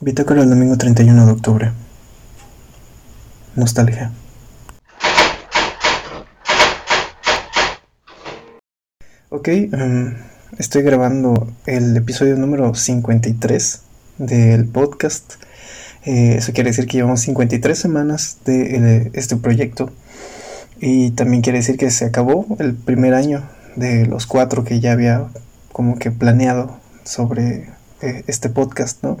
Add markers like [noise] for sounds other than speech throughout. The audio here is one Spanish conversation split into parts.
Bitácora el domingo 31 de octubre. Nostalgia. Ok, em, estoy grabando el episodio número 53 del podcast. Eh, eso quiere decir que llevamos 53 semanas de este proyecto. Y también quiere decir que se acabó el primer año de los cuatro que ya había como que planeado sobre eh, este podcast, ¿no?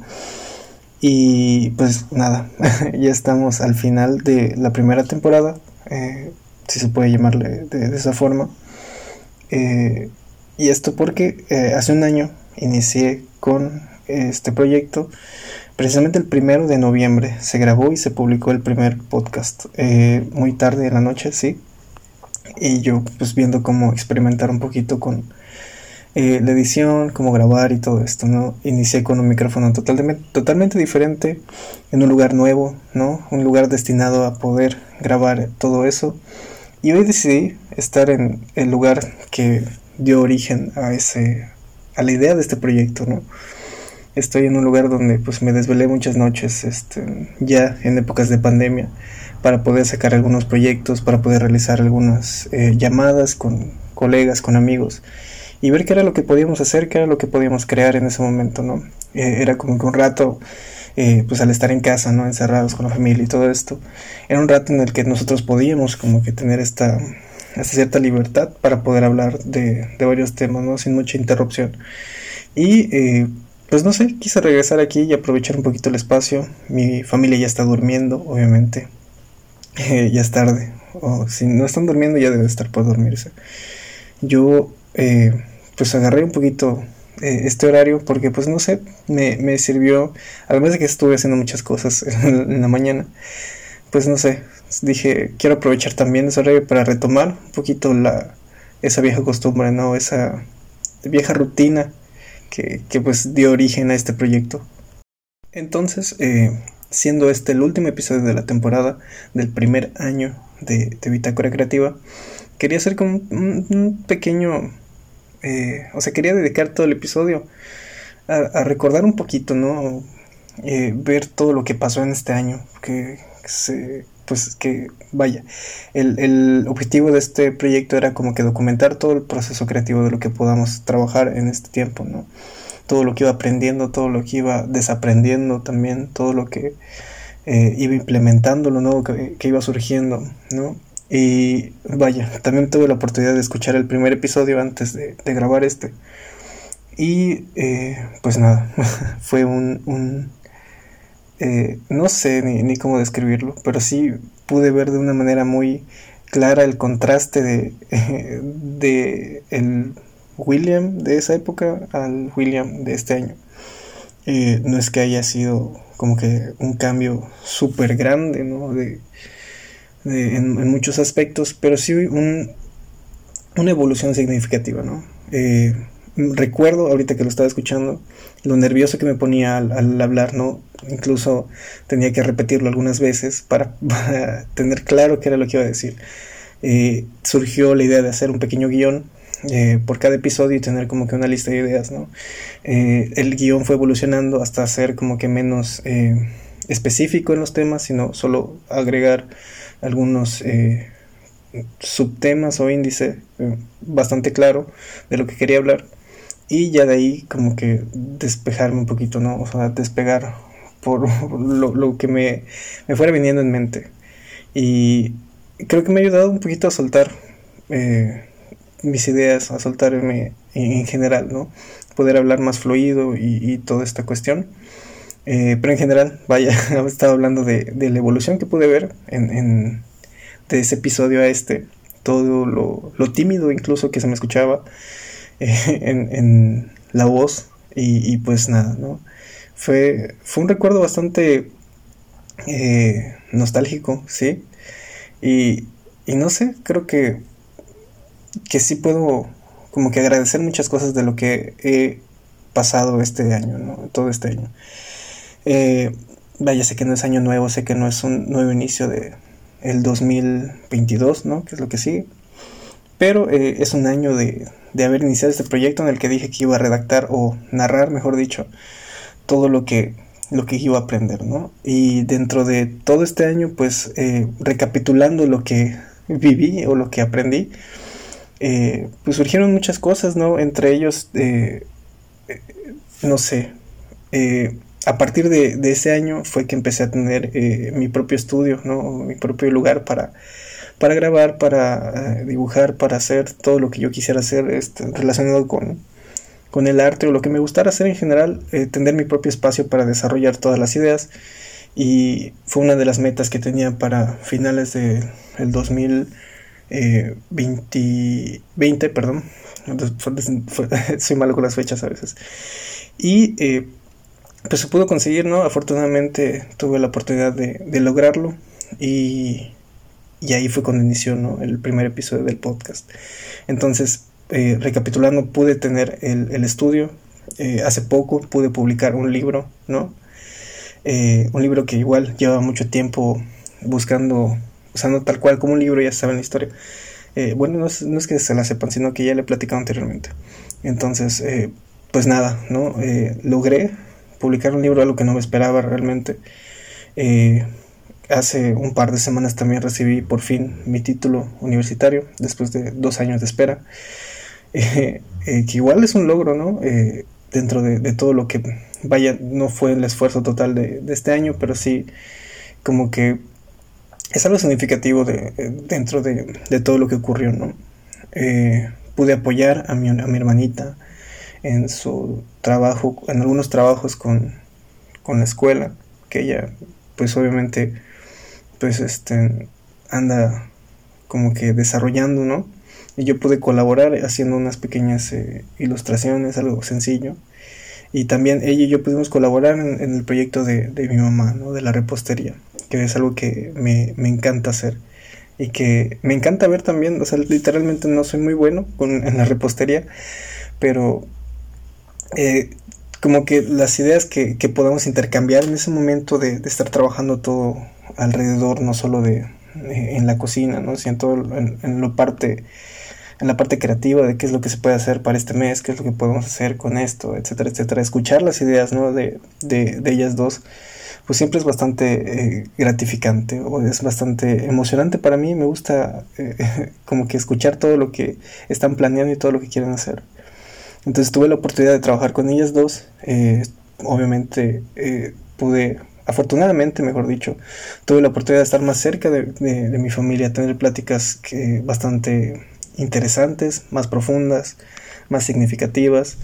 Y pues nada, [laughs] ya estamos al final de la primera temporada, eh, si se puede llamarle de, esa forma. Eh, y esto porque eh, hace un año inicié con este proyecto. Precisamente el primero de noviembre se grabó y se publicó el primer podcast. muy tarde en la noche, sí. Y yo pues viendo cómo experimentar un poquito con eh, la edición, cómo grabar y todo esto, ¿no? Inicié con un micrófono totalmente, totalmente diferente, en un lugar nuevo, ¿no? Un lugar destinado a poder grabar todo eso. Y hoy decidí estar en el lugar que dio origen a ese, a la idea de este proyecto, ¿no? Estoy en un lugar donde pues me desvelé muchas noches, este, ya en épocas de pandemia, para poder sacar algunos proyectos, para poder realizar algunas eh, llamadas con colegas, con amigos y ver qué era lo que podíamos hacer, qué era lo que podíamos crear en ese momento, ¿no? Eh, era como que un rato, eh, pues al estar en casa, ¿no? Encerrados con la familia y todo esto, era un rato en el que nosotros podíamos como que tener esta, esta cierta libertad para poder hablar de, varios temas, ¿no? Sin mucha interrupción. Y eh, pues no sé, quise regresar aquí y aprovechar un poquito el espacio. Mi familia ya está durmiendo, obviamente. [laughs] ya es tarde. O si no están durmiendo, ya debe estar por dormirse. Yo eh, pues agarré un poquito eh, este horario porque pues no sé, me, me, sirvió, además de que estuve haciendo muchas cosas [laughs] en, la mañana, pues no sé, dije, quiero aprovechar también ese horario para retomar un poquito la, esa vieja costumbre, ¿no? Esa vieja rutina que, que pues dio origen a este proyecto. Entonces, eh, siendo este el último episodio de la temporada del primer año de, de Bitácora Creativa, quería hacer como un pequeño eh, o sea, quería dedicar todo el episodio a, recordar un poquito, ¿no? Eh, ver todo lo que pasó en este año, que se, pues que vaya, el, objetivo de este proyecto era como que documentar todo el proceso creativo de lo que podamos trabajar en este tiempo, ¿no? Todo lo que iba aprendiendo, todo lo que iba desaprendiendo también, todo lo que eh, iba implementando, lo nuevo que, que iba surgiendo, ¿no? Y vaya, también tuve la oportunidad de escuchar el primer episodio antes de, grabar este. Y eh, pues nada, [laughs] fue un... un eh, no sé ni, cómo describirlo, pero sí pude ver de una manera muy clara el contraste de, [laughs] de el William de esa época al William de este año. Eh, no es que haya sido como que un cambio súper grande, ¿no? De, en, muchos aspectos, pero sí un, una evolución significativa, ¿no? Eh, recuerdo, ahorita que lo estaba escuchando, lo nervioso que me ponía al, hablar, ¿no? Incluso tenía que repetirlo algunas veces [laughs] para, tener claro qué era lo que iba a decir. Eh, surgió la idea de hacer un pequeño guion eh, por cada episodio y tener como que una lista de ideas, ¿no? el guion fue evolucionando hasta ser como que menos específico en los temas, sino solo agregar algunos eh, subtemas o índice eh, bastante claro de lo que quería hablar y ya de ahí como que despejarme un poquito, ¿no? O sea, despegar por [laughs] lo, que me, me, fuera viniendo en mente. Y creo que me ha ayudado un poquito a soltar eh, mis ideas, a soltarme en, general, ¿no? Poder hablar más fluido y, toda esta cuestión. Pero en general, vaya, [laughs] estado hablando de, la evolución que pude ver en, de ese episodio a este, todo lo, tímido incluso que se me escuchaba [laughs] eh, en, la voz y, pues nada, ¿no? Fue, fue un recuerdo bastante eh, nostálgico, ¿sí? Y, no sé, creo que, que sí puedo como que agradecer muchas cosas de lo que he pasado este año, ¿no? Todo este año. Eh, vaya, sé que no es año nuevo, sé que no es un nuevo inicio de, el 2022, ¿no? Que es lo que sigue. Pero eh, es un año de, de, haber iniciado este proyecto en el que dije que iba a redactar o narrar, mejor dicho, todo lo que lo que iba a aprender, ¿no? Y dentro de todo este año, pues recapitulando lo que viví o lo que aprendí, pues surgieron muchas cosas, ¿no? Entre ellos, no sé, a partir de, ese año fue que empecé a tener eh, mi propio estudio, ¿no? mi propio lugar para, para grabar, para eh, dibujar, para hacer todo lo que yo quisiera hacer este, relacionado con, con, el arte o lo que me gustara hacer en general, eh, tener mi propio espacio para desarrollar todas las ideas. Y fue una de las metas que tenía para finales del de, 2020, perdón. [laughs] soy malo con las fechas a veces. Y pues se pudo conseguir, ¿no? Afortunadamente tuve la oportunidad de, lograrlo y, y, ahí fue cuando inició, ¿no? El primer episodio del podcast. Entonces, eh, recapitulando, pude tener el, estudio. Eh, hace poco pude publicar un libro, ¿no? Eh, un libro que igual lleva mucho tiempo buscando, usando tal cual como un libro, ya saben la historia. bueno, no es, no es, que se la sepan, sino que ya le he platicado anteriormente. Entonces, pues nada, ¿no? logré publicar un libro, algo que no me esperaba realmente. Eh, hace un par de semanas también recibí por fin mi título universitario, después de dos años de espera, [laughs] eh, eh, que igual es un logro, ¿no? dentro de, todo lo que, vaya, no fue el esfuerzo total de, este año, pero sí como que es algo significativo de, dentro de, todo lo que ocurrió, ¿no? pude apoyar a mi, a mi hermanita, en su trabajo, en algunos trabajos con, la escuela, que ella pues obviamente pues este anda como que desarrollando, ¿no? Y yo pude colaborar haciendo unas pequeñas eh, ilustraciones, algo sencillo. Y también ella y yo pudimos colaborar en, el proyecto de, mi mamá, ¿no? De la repostería, que es algo que me, encanta hacer. Y que me encanta ver también, o sea, literalmente no soy muy bueno con, en la repostería, pero eh, como que las ideas que, podamos intercambiar en ese momento de, estar trabajando todo alrededor, no solo de eh, en la cocina, ¿no? sino en, en, lo parte en la parte creativa de qué es lo que se puede hacer para este mes, qué es lo que podemos hacer con esto, etcétera, etcétera. Escuchar las ideas ¿no? de, de, de ellas dos, pues siempre es bastante eh, gratificante o es bastante emocionante para mí. Me gusta [laughs] como que escuchar todo lo que están planeando y todo lo que quieren hacer. Entonces tuve la oportunidad de trabajar con ellas dos. Eh, obviamente eh, pude, afortunadamente mejor dicho, tuve la oportunidad de estar más cerca de, mi familia, tener pláticas que, bastante interesantes, más profundas, más significativas.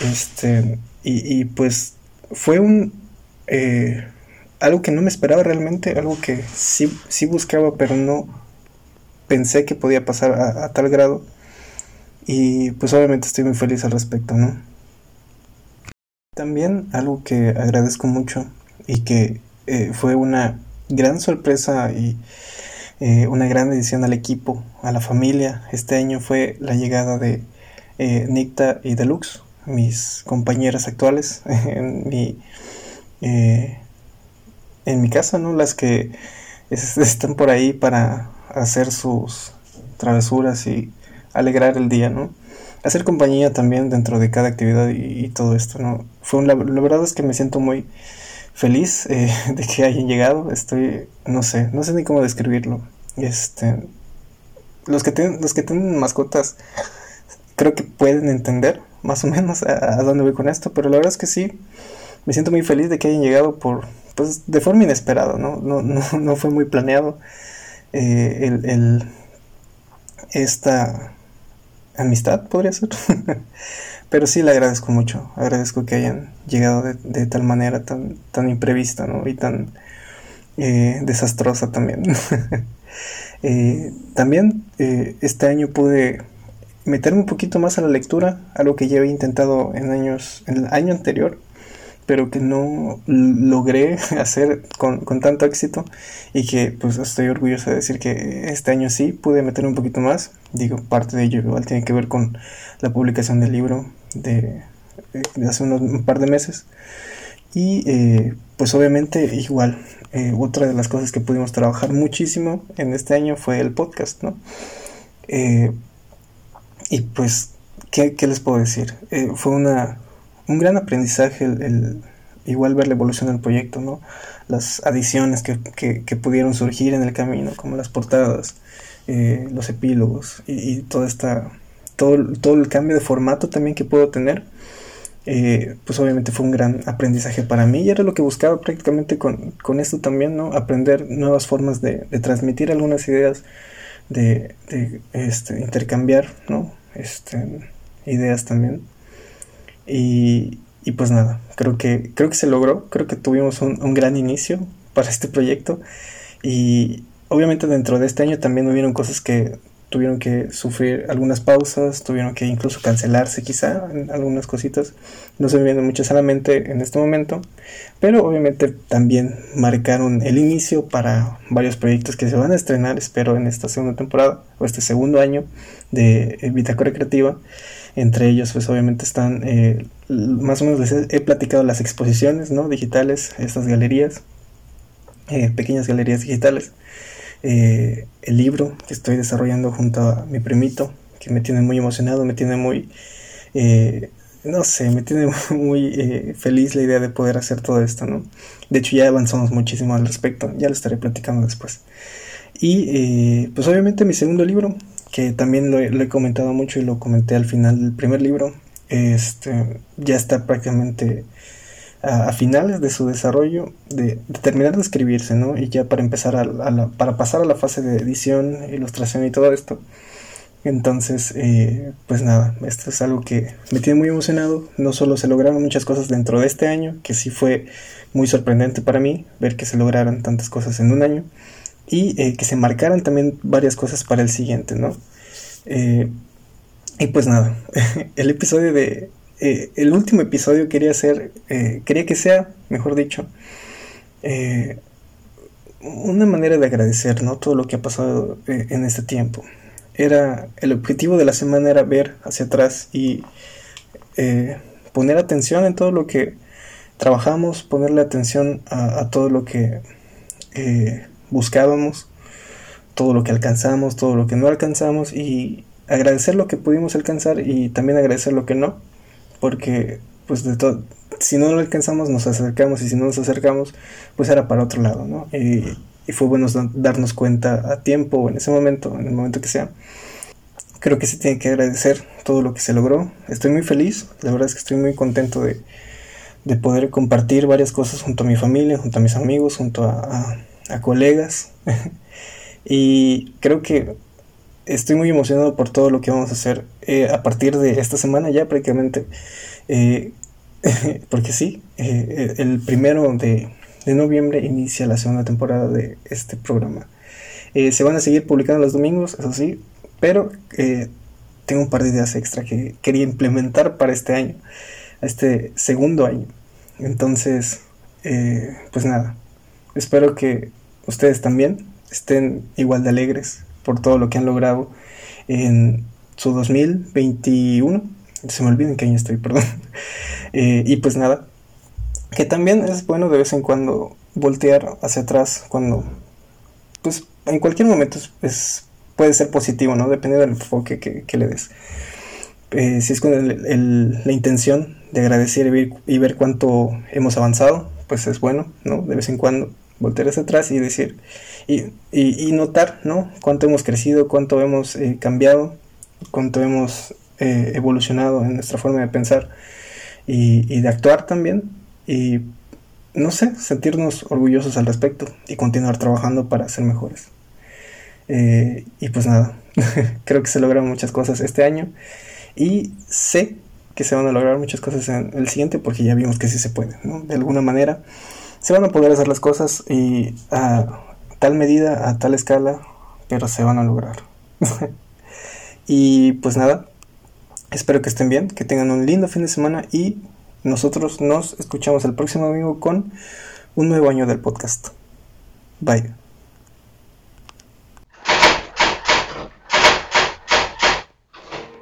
Este, y, pues fue un... Eh, algo que no me esperaba realmente, algo que sí, sí buscaba, pero no pensé que podía pasar a tal grado. Y pues obviamente estoy muy feliz al respecto, ¿no? También algo que agradezco mucho y que eh, fue una gran sorpresa y eh, una gran edición al equipo, a la familia, este año fue la llegada de eh, Nicta y Deluxe, mis compañeras actuales [laughs] en mi, en mi casa, ¿no? Las que [laughs] están por ahí para hacer sus travesuras y alegrar el día, ¿no? Hacer compañía también dentro de cada actividad y, todo esto, ¿no? Fue la, verdad es que me siento muy feliz [laughs] eh, de que hayan llegado. Estoy, no sé, no sé ni cómo describirlo. Este, los que tienen, los que tienen mascotas, creo que pueden entender más o menos a, dónde voy con esto, pero la verdad es que sí, me siento muy feliz de que hayan llegado por, pues, de forma inesperada, ¿no? No, no, [laughs] no fue muy planeado. Eh, el, el, esta amistad, podría ser. [laughs] Pero sí le agradezco mucho. Agradezco que hayan llegado de, tal manera tan, tan imprevista, ¿no? Y tan eh, desastrosa también. [laughs] Eh, también eh, este año pude meterme un poquito más a la lectura, algo que ya había intentado en años, en el año anterior, pero que no logré [laughs] hacer con, tanto éxito y que pues estoy orgulloso de decir que este año sí pude meter un poquito más. Digo, parte de ello igual tiene que ver con la publicación del libro de, hace unos un par de meses. Y eh, pues obviamente igual, eh, otra de las cosas que pudimos trabajar muchísimo en este año fue el podcast, ¿no? Eh, y pues, ¿qué, ¿qué, les puedo decir? fue una un gran aprendizaje el, igual ver la evolución del proyecto, ¿no? Las adiciones que, que, pudieron surgir en el camino, como las portadas, eh, los epílogos y, toda esta, todo, todo el cambio de formato también que puedo tener. Eh, pues obviamente fue un gran aprendizaje para mí y era lo que buscaba prácticamente con, con esto también, ¿no? Aprender nuevas formas de, de transmitir algunas ideas, de, de este, intercambiar, ¿no? Este, ideas también. Y, y, pues nada, creo que, creo que se logró, creo que tuvimos un, un, gran inicio para este proyecto y obviamente dentro de este año también hubieron cosas que tuvieron que sufrir algunas pausas, tuvieron que incluso cancelarse quizá en algunas cositas, no se me viene mucho solamente en este momento, pero obviamente también marcaron el inicio para varios proyectos que se van a estrenar, espero, en esta segunda temporada o este segundo año de Bitácora Creativa. Entre ellos, pues obviamente están, eh, más o menos he, platicado las exposiciones, ¿no? Digitales, estas galerías, eh, pequeñas galerías digitales. Eh, el libro que estoy desarrollando junto a mi primito, que me tiene muy emocionado, me tiene muy, no sé, me tiene [laughs] muy feliz la idea de poder hacer todo esto, ¿no? De hecho ya avanzamos muchísimo al respecto, ya lo estaré platicando después. Y pues obviamente mi segundo libro, que también lo he, comentado mucho y lo comenté al final del primer libro, este, ya está prácticamente a, finales de su desarrollo, de, terminar de escribirse, ¿no? Y ya para empezar a, para pasar a la fase de edición, ilustración y todo esto. Entonces, eh, pues nada, esto es algo que me tiene muy emocionado. No solo se lograron muchas cosas dentro de este año, que sí fue muy sorprendente para mí ver que se lograran tantas cosas en un año, y eh, que se marcaran también varias cosas para el siguiente, ¿no? Eh, y pues nada, [laughs] el episodio de... Eh, el último episodio quería ser, quería que sea, mejor dicho, una manera de agradecer, ¿no? Todo lo que ha pasado en este tiempo. Era, el objetivo de la semana era ver hacia atrás y poner atención en todo lo que trabajamos, ponerle atención a todo lo que buscábamos, todo lo que alcanzamos, todo lo que no alcanzamos y agradecer lo que pudimos alcanzar y también agradecer lo que no, porque pues de todo, si no lo alcanzamos nos acercamos y si no nos acercamos pues era para otro lado, ¿no? Y, fue bueno darnos cuenta a tiempo o en ese momento, en el momento que sea. Creo que se tiene que agradecer todo lo que se logró. Estoy muy feliz, la verdad es que estoy muy contento de, de poder compartir varias cosas junto a mi familia, junto a mis amigos, junto a a colegas. [laughs] y creo que estoy muy emocionado por todo lo que vamos a hacer eh, a partir de esta semana ya prácticamente. Eh, [laughs] porque sí, eh, el primero de, de, noviembre inicia la segunda temporada de este programa. se van a seguir publicando los domingos, eso sí, pero tengo un par de ideas extra que quería implementar para este año, este segundo año. Entonces, pues nada, espero que ustedes también estén igual de alegres por todo lo que han logrado en su 2021. Se me olvida en qué año estoy, perdón. [laughs] Eh, y pues nada, que también es bueno de vez en cuando voltear hacia atrás cuando, pues en cualquier momento es, puede ser positivo, ¿no? Dependiendo del enfoque que, le des. Eh, si es con la intención de agradecer y ver, y ver cuánto hemos avanzado, pues es bueno, ¿no? De vez en cuando voltear hacia atrás y decir, y, y, notar, ¿no? Cuánto hemos crecido, cuánto hemos eh, cambiado, cuánto hemos eh, evolucionado en nuestra forma de pensar y, y, de actuar también. Y, no sé, sentirnos orgullosos al respecto y continuar trabajando para ser mejores. Eh, y pues nada, [laughs] creo que se logran muchas cosas este año y sé que se van a lograr muchas cosas en el siguiente porque ya vimos que sí se puede, ¿no? De alguna manera se van a poder hacer las cosas y a tal medida, a tal escala, pero se van a lograr. [laughs] y pues nada, espero que estén bien, que tengan un lindo fin de semana y nosotros nos escuchamos el próximo domingo con un nuevo año del podcast. Bye.